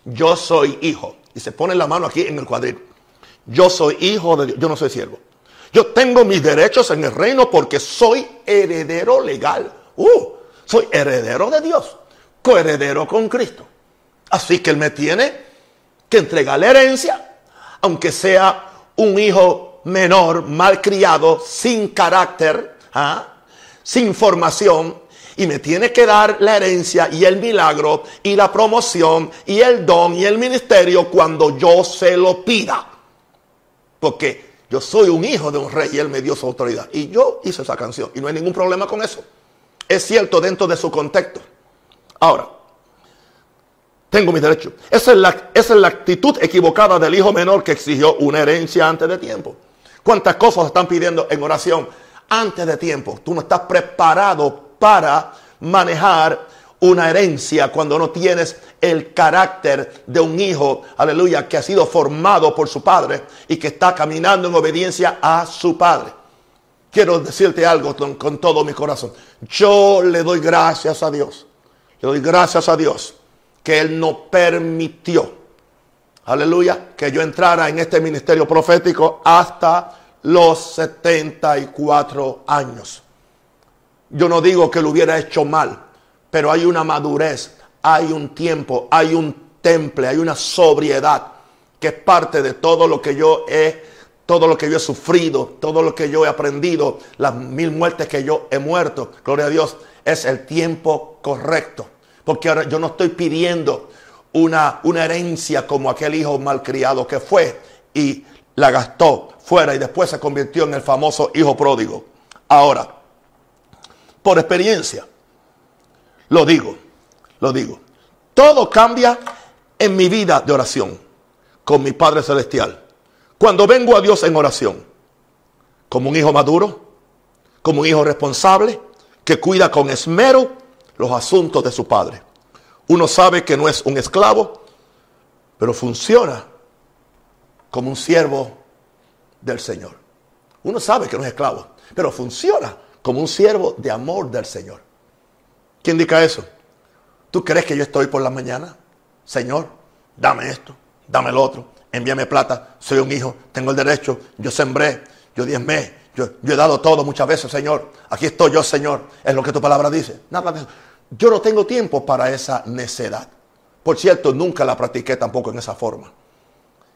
Yo soy hijo. Y se pone la mano aquí en el cuadril. Yo soy hijo de Dios. Yo no soy siervo. Yo tengo mis derechos en el reino porque soy heredero legal. Uh, soy heredero de Dios. Coheredero con Cristo. Así que Él me tiene que entrega la herencia, aunque sea un hijo menor, mal criado, sin carácter, sin formación, y me tiene que dar la herencia y el milagro y la promoción y el don y el ministerio cuando yo se lo pida. Porque yo soy un hijo de un rey y él me dio su autoridad. Y yo hice esa canción y no hay ningún problema con eso. Es cierto dentro de su contexto. Ahora, tengo mis derechos. Esa es, la, esa es la actitud equivocada del hijo menor que exigió una herencia antes de tiempo. ¿Cuántas cosas están pidiendo en oración antes de tiempo? Tú no estás preparado para manejar una herencia cuando no tienes el carácter de un hijo, aleluya, que ha sido formado por su padre y que está caminando en obediencia a su padre. Quiero decirte algo con, todo mi corazón. Yo le doy gracias a Dios. Le doy gracias a Dios que Él no permitió, aleluya, que yo entrara en este ministerio profético hasta los 74 años. Yo no digo que lo hubiera hecho mal, pero hay una madurez, hay un tiempo, hay un temple, hay una sobriedad que es parte de todo lo que yo he, todo lo que yo he sufrido, todo lo que yo he aprendido, las mil muertes que yo he muerto, gloria a Dios, es el tiempo correcto. Porque ahora yo no estoy pidiendo una, una herencia como aquel hijo malcriado que fue y la gastó fuera y después se convirtió en el famoso hijo pródigo. Ahora, por experiencia, lo digo, lo digo. Todo cambia en mi vida de oración con mi Padre Celestial. Cuando vengo a Dios en oración, como un hijo maduro, como un hijo responsable, que cuida con esmero los asuntos de su padre. Uno sabe que no es un esclavo, pero funciona como un siervo del Señor. Uno sabe que no es esclavo, pero funciona como un siervo de amor del Señor. ¿Quién indica eso? ¿Tú crees que yo estoy por la mañana? Señor, dame esto, dame lo otro, envíame plata, soy un hijo, tengo el derecho, yo sembré, yo diezmé, yo, yo he dado todo muchas veces, Señor. Aquí estoy yo, Señor. Es lo que tu palabra dice. Nada de eso. Yo no tengo tiempo para esa necedad. Por cierto, nunca la practiqué tampoco en esa forma.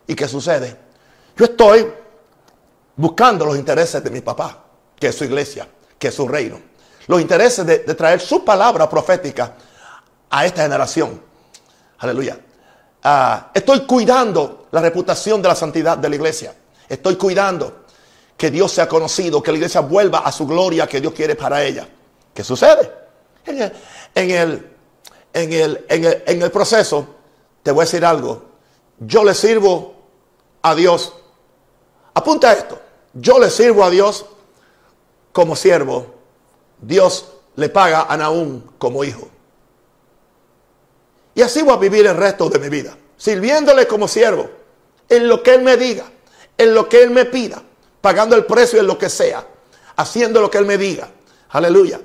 ¿Y qué sucede? Yo estoy buscando los intereses de mi papá, que es su iglesia, que es su reino. Los intereses de, traer su palabra profética a esta generación. Aleluya. Ah, estoy cuidando la reputación de la santidad de la iglesia. Estoy cuidando que Dios sea conocido, que la iglesia vuelva a su gloria que Dios quiere para ella. ¿Qué sucede? en el, en el, en el, proceso, te voy a decir algo. Yo le sirvo a Dios. Apunta esto. Yo le sirvo a Dios como siervo. Dios le paga a Naúm como hijo. Y así voy a vivir el resto de mi vida. Sirviéndole como siervo. En lo que Él me diga. En lo que Él me pida. Pagando el precio en lo que sea. Haciendo lo que Él me diga. Aleluya.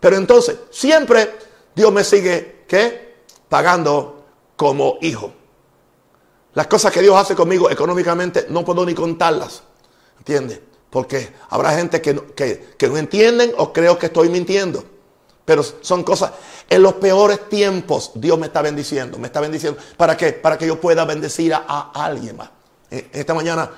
Pero entonces, siempre Dios me sigue, ¿qué? pagando como hijo. Las cosas que Dios hace conmigo económicamente no puedo ni contarlas. ¿Entiendes? Porque habrá gente que, que no entienden o creo que estoy mintiendo. Pero son cosas, en los peores tiempos Dios me está bendiciendo, me está bendiciendo. ¿Para qué? Para que yo pueda bendecir a, alguien más. Esta mañana,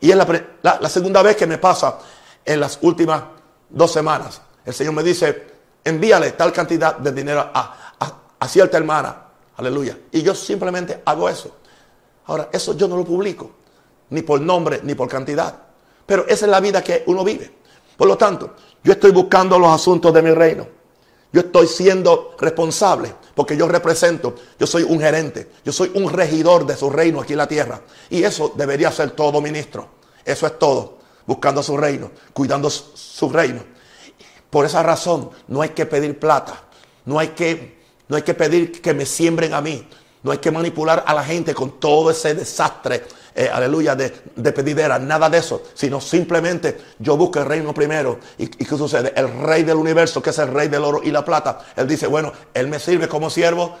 y es la, segunda vez que me pasa en las últimas dos semanas. El Señor me dice, envíale tal cantidad de dinero a, a cierta hermana. Aleluya. Y yo simplemente hago eso. Ahora, eso yo no lo publico, ni por nombre, ni por cantidad. Pero esa es la vida que uno vive. Por lo tanto, yo estoy buscando los asuntos de mi reino. Yo estoy siendo responsable porque yo represento, yo soy un gerente, yo soy un regidor de su reino aquí en la tierra. Y eso debería ser todo ministro. Eso es todo. Buscando su reino, cuidando su reino. Por esa razón no hay que pedir plata. No hay que, no hay que pedir que me siembren a mí. No hay que manipular a la gente con todo ese desastre eh, aleluya, de, de, pedidera, nada de eso, sino simplemente yo busco el reino primero. ¿Y, qué sucede? El rey del universo, que es el rey del oro y la plata, él dice, bueno, él me sirve como siervo,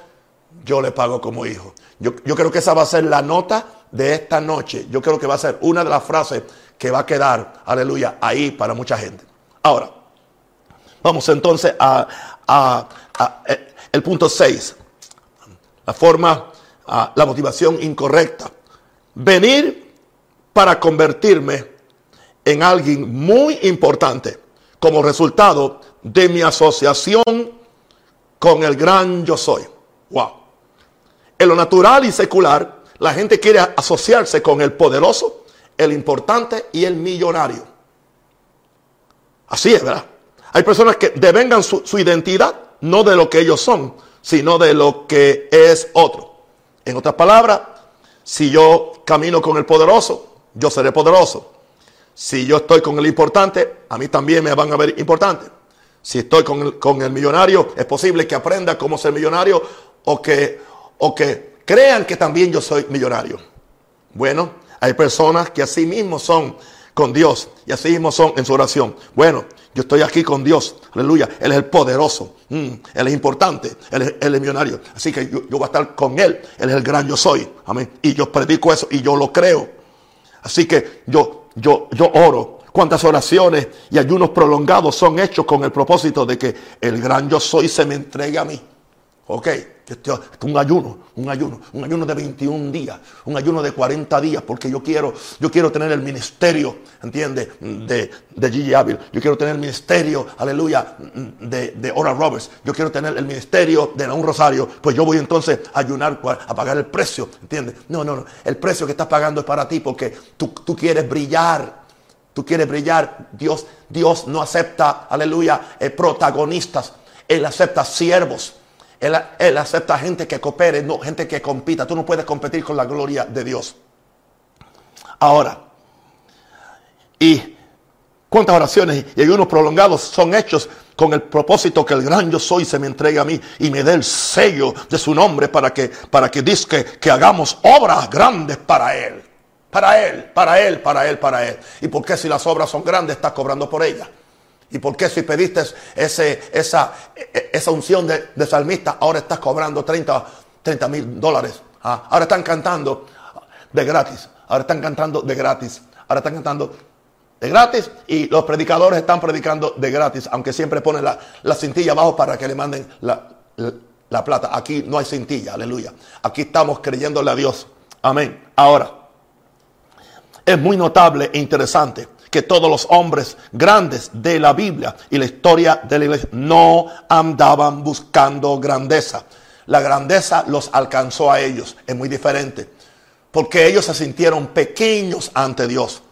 yo le pago como hijo. Yo, yo creo que esa va a ser la nota de esta noche. Yo creo que va a ser una de las frases que va a quedar, aleluya, ahí para mucha gente. Ahora, vamos entonces a, eh, el punto 6. La forma, la motivación incorrecta venir para convertirme en alguien muy importante como resultado de mi asociación con el gran yo soy. Wow. En lo natural y secular, la gente quiere asociarse con el poderoso, el importante y el millonario. Así es, ¿verdad? Hay personas que devengan su, su identidad no de lo que ellos son, sino de lo que es otro. En otras palabras, si yo camino con el poderoso, yo seré poderoso. Si yo estoy con el importante, a mí también me van a ver importante. Si estoy con el, millonario, es posible que aprenda cómo ser millonario o que, o que crean que también yo soy millonario. Bueno, hay personas que así mismo son con Dios y así mismo son en su oración. Bueno, yo estoy aquí con Dios. Aleluya. Él es el poderoso. Mm, él es importante. Él es, el millonario. Así que yo, voy a estar con Él. Él es el gran yo soy. Amén. Y yo predico eso y yo lo creo. Así que yo, yo, yo oro. Cuántas oraciones y ayunos prolongados son hechos con el propósito de que el gran yo soy se me entregue a mí. Ok, un ayuno, un ayuno, un ayuno de 21 días, un ayuno de 40 días, porque yo quiero, yo quiero tener el ministerio, ¿entiendes? De, de Gigi Ávila. Yo quiero tener el ministerio, aleluya, de, de Ora Roberts. Yo quiero tener el ministerio de un Rosario. Pues yo voy entonces a ayunar a pagar el precio, ¿entiendes? No, no, no. El precio que estás pagando es para ti porque tú, tú quieres brillar. Tú quieres brillar. Dios, Dios no acepta, aleluya, eh, protagonistas. Él acepta siervos. Él, acepta gente que coopere, no gente que compita. Tú no puedes competir con la gloria de Dios. Ahora, y cuántas oraciones y ayunos prolongados son hechos con el propósito que el gran yo soy se me entregue a mí y me dé el sello de su nombre para que, para que que, que hagamos obras grandes para Él. Para Él, para Él, para Él, para Él. ¿Y por qué si las obras son grandes estás cobrando por ellas? ¿Y por qué si pediste ese, esa, esa unción de, salmista, ahora estás cobrando 30 mil dólares? Ah, ahora están cantando de gratis. Ahora están cantando de gratis. Ahora están cantando de gratis y los predicadores están predicando de gratis, aunque siempre ponen la, la cintilla abajo para que le manden la, la plata. Aquí no hay cintilla, aleluya. Aquí estamos creyéndole a Dios. Amén. Ahora, es muy notable e interesante que todos los hombres grandes de la Biblia y la historia de la iglesia no andaban buscando grandeza. La grandeza los alcanzó a ellos. Es muy diferente. Porque ellos se sintieron pequeños ante Dios.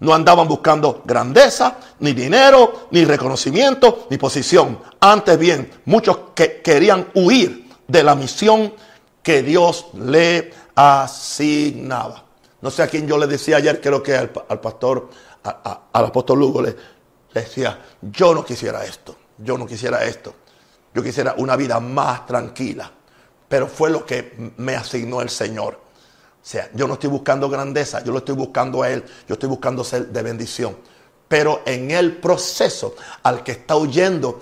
No andaban buscando grandeza, ni dinero, ni reconocimiento, ni posición. Antes bien, muchos que querían huir de la misión que Dios le asignaba. No sé a quién yo le decía ayer, creo que al, al pastor al apóstol Lugo le, decía, yo no quisiera esto, yo no quisiera esto, yo quisiera una vida más tranquila, pero fue lo que me asignó el Señor. O sea, yo no estoy buscando grandeza, yo lo estoy buscando a Él, yo estoy buscando ser de bendición. Pero en el proceso al que está huyendo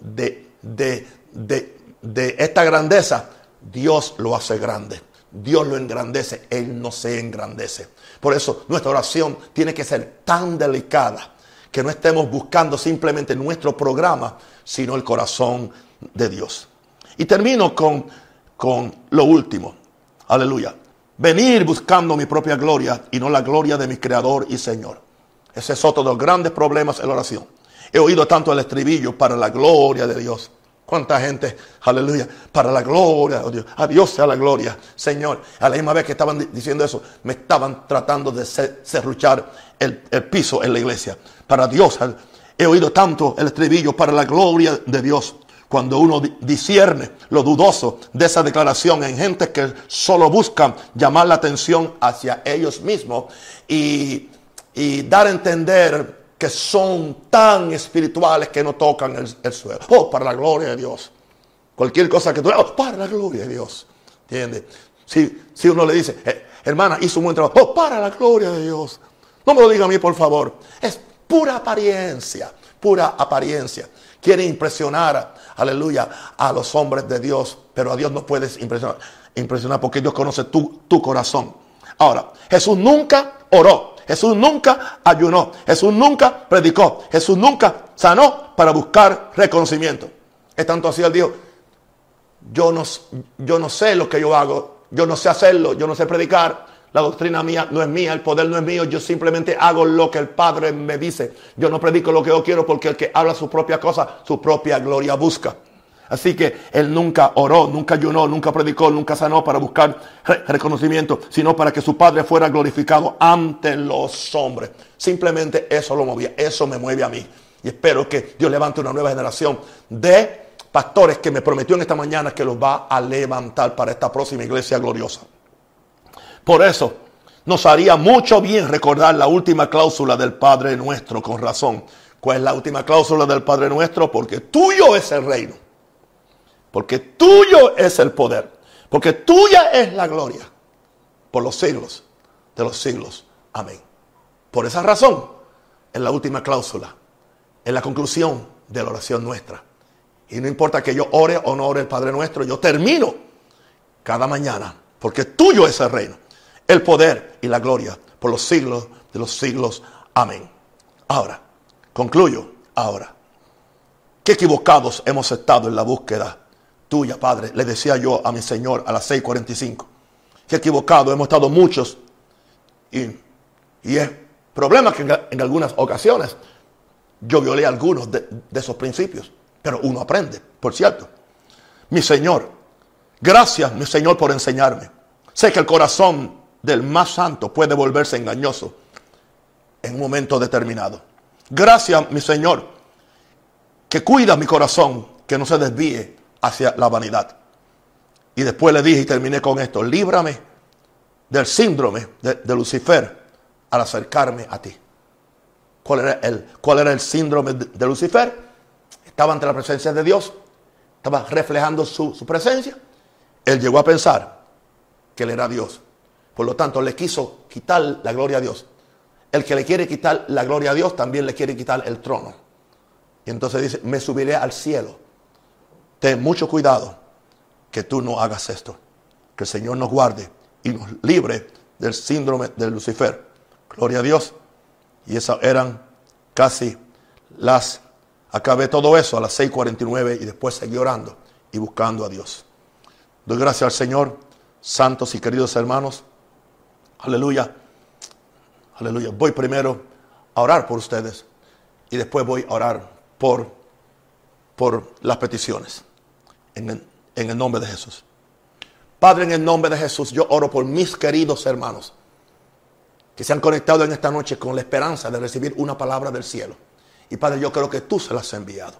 de, de, de, de esta grandeza, Dios lo hace grande. Dios lo engrandece, Él no se engrandece. Por eso nuestra oración tiene que ser tan delicada que no estemos buscando simplemente nuestro programa, sino el corazón de Dios. Y termino con, con lo último. Aleluya. Venir buscando mi propia gloria y no la gloria de mi Creador y Señor. Ese es otro de los grandes problemas en la oración. He oído tanto el estribillo para la gloria de Dios. ¿Cuánta gente, aleluya, para la gloria de Dios? A Dios sea la gloria, Señor. A la misma vez que estaban diciendo eso, me estaban tratando de serruchar el, piso en la iglesia. Para Dios, he oído tanto el estribillo para la gloria de Dios. Cuando uno discierne lo dudoso de esa declaración en gente que solo buscan llamar la atención hacia ellos mismos y dar a entender que son tan espirituales que no tocan el, suelo. Oh, para la gloria de Dios. Cualquier cosa que tú oh, para la gloria de Dios. ¿Entiendes? Si, si uno le dice, eh, hermana, hizo un buen trabajo, oh, para la gloria de Dios. No me lo diga a mí, por favor. Es pura apariencia, pura apariencia. Quiere impresionar, aleluya, a los hombres de Dios, pero a Dios no puedes impresionar, impresionar porque Dios conoce tu, tu corazón. Ahora, Jesús nunca oró Jesús nunca ayunó. Jesús nunca predicó. Jesús nunca sanó para buscar reconocimiento. Es tanto así, él dijo, yo no, yo no sé lo que yo hago. Yo no sé hacerlo. Yo no sé predicar. La doctrina mía no es mía, el poder no es mío, yo simplemente hago lo que el Padre me dice. Yo no predico lo que yo quiero porque el que habla su propia cosa, su propia gloria busca. Así que él nunca oró, nunca ayunó, nunca predicó, nunca sanó para buscar reconocimiento, sino para que su Padre fuera glorificado ante los hombres. Simplemente eso lo movía, eso me mueve a mí. Y espero que Dios levante una nueva generación de pastores que me prometió en esta mañana que los va a levantar para esta próxima iglesia gloriosa. Por eso nos haría mucho bien recordar la última cláusula del Padre nuestro con razón. ¿Cuál es la última cláusula del Padre nuestro? Porque tuyo es el reino porque tuyo es el poder. Porque tuya es la gloria. Por los siglos de los siglos. Amén. Por esa razón, en la última cláusula, en la conclusión de la oración nuestra. Y no importa que yo ore o no ore el Padre nuestro, yo termino cada mañana. Porque tuyo es el reino, el poder y la gloria por los siglos de los siglos. Amén. Ahora, concluyo ahora. Qué equivocados hemos estado en la búsqueda tuya, Padre. Le decía yo a mi Señor a las 6:45. Que equivocado, hemos estado muchos. Y, y es problema que en, algunas ocasiones yo violé algunos de, de esos principios. Pero uno aprende, por cierto. Mi Señor, gracias, mi Señor, por enseñarme. Sé que el corazón del más santo puede volverse engañoso en un momento determinado. Gracias, mi Señor, que cuida mi corazón, que no se desvíe hacia la vanidad. Y después le dije y terminé con esto, líbrame del síndrome de, Lucifer al acercarme a ti. ¿Cuál era, el, ¿Cuál era el síndrome de, Lucifer? Estaba ante la presencia de Dios, estaba reflejando su, su presencia. Él llegó a pensar que él era Dios. Por lo tanto, le quiso quitar la gloria a Dios. El que le quiere quitar la gloria a Dios también le quiere quitar el trono. Y entonces dice, me subiré al cielo ten mucho cuidado que tú no hagas esto. Que el Señor nos guarde y nos libre del síndrome de Lucifer. Gloria a Dios. Y esas eran casi las... Acabé todo eso a las 6.49 y después seguí orando y buscando a Dios. Doy gracias al Señor, santos y queridos hermanos. Aleluya. Aleluya. Voy primero a orar por ustedes y después voy a orar por, por las peticiones en el, nombre de Jesús. Padre, en el nombre de Jesús, yo oro por mis queridos hermanos que se han conectado en esta noche con la esperanza de recibir una palabra del cielo. Y Padre, yo creo que tú se las has enviado.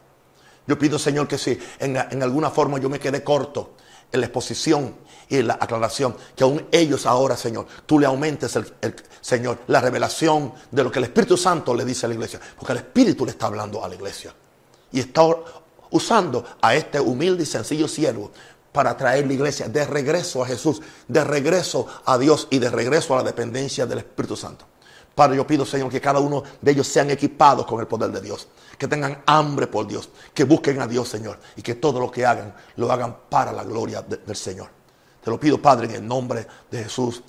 Yo pido, Señor, que si en, alguna forma yo me quedé corto en la exposición y en la aclaración, que aún ellos ahora, Señor, tú le aumentes, el, Señor, la revelación de lo que el Espíritu Santo le dice a la iglesia. Porque el Espíritu le está hablando a la iglesia. Y está usando a este humilde y sencillo siervo para traer la iglesia de regreso a Jesús, de regreso a Dios y de regreso a la dependencia del Espíritu Santo. Padre, yo pido, Señor, que cada uno de ellos sean equipados con el poder de Dios, que tengan hambre por Dios, que busquen a Dios, Señor, y que todo lo que hagan lo hagan para la gloria del Señor. Te lo pido, Padre, en el nombre de Jesús.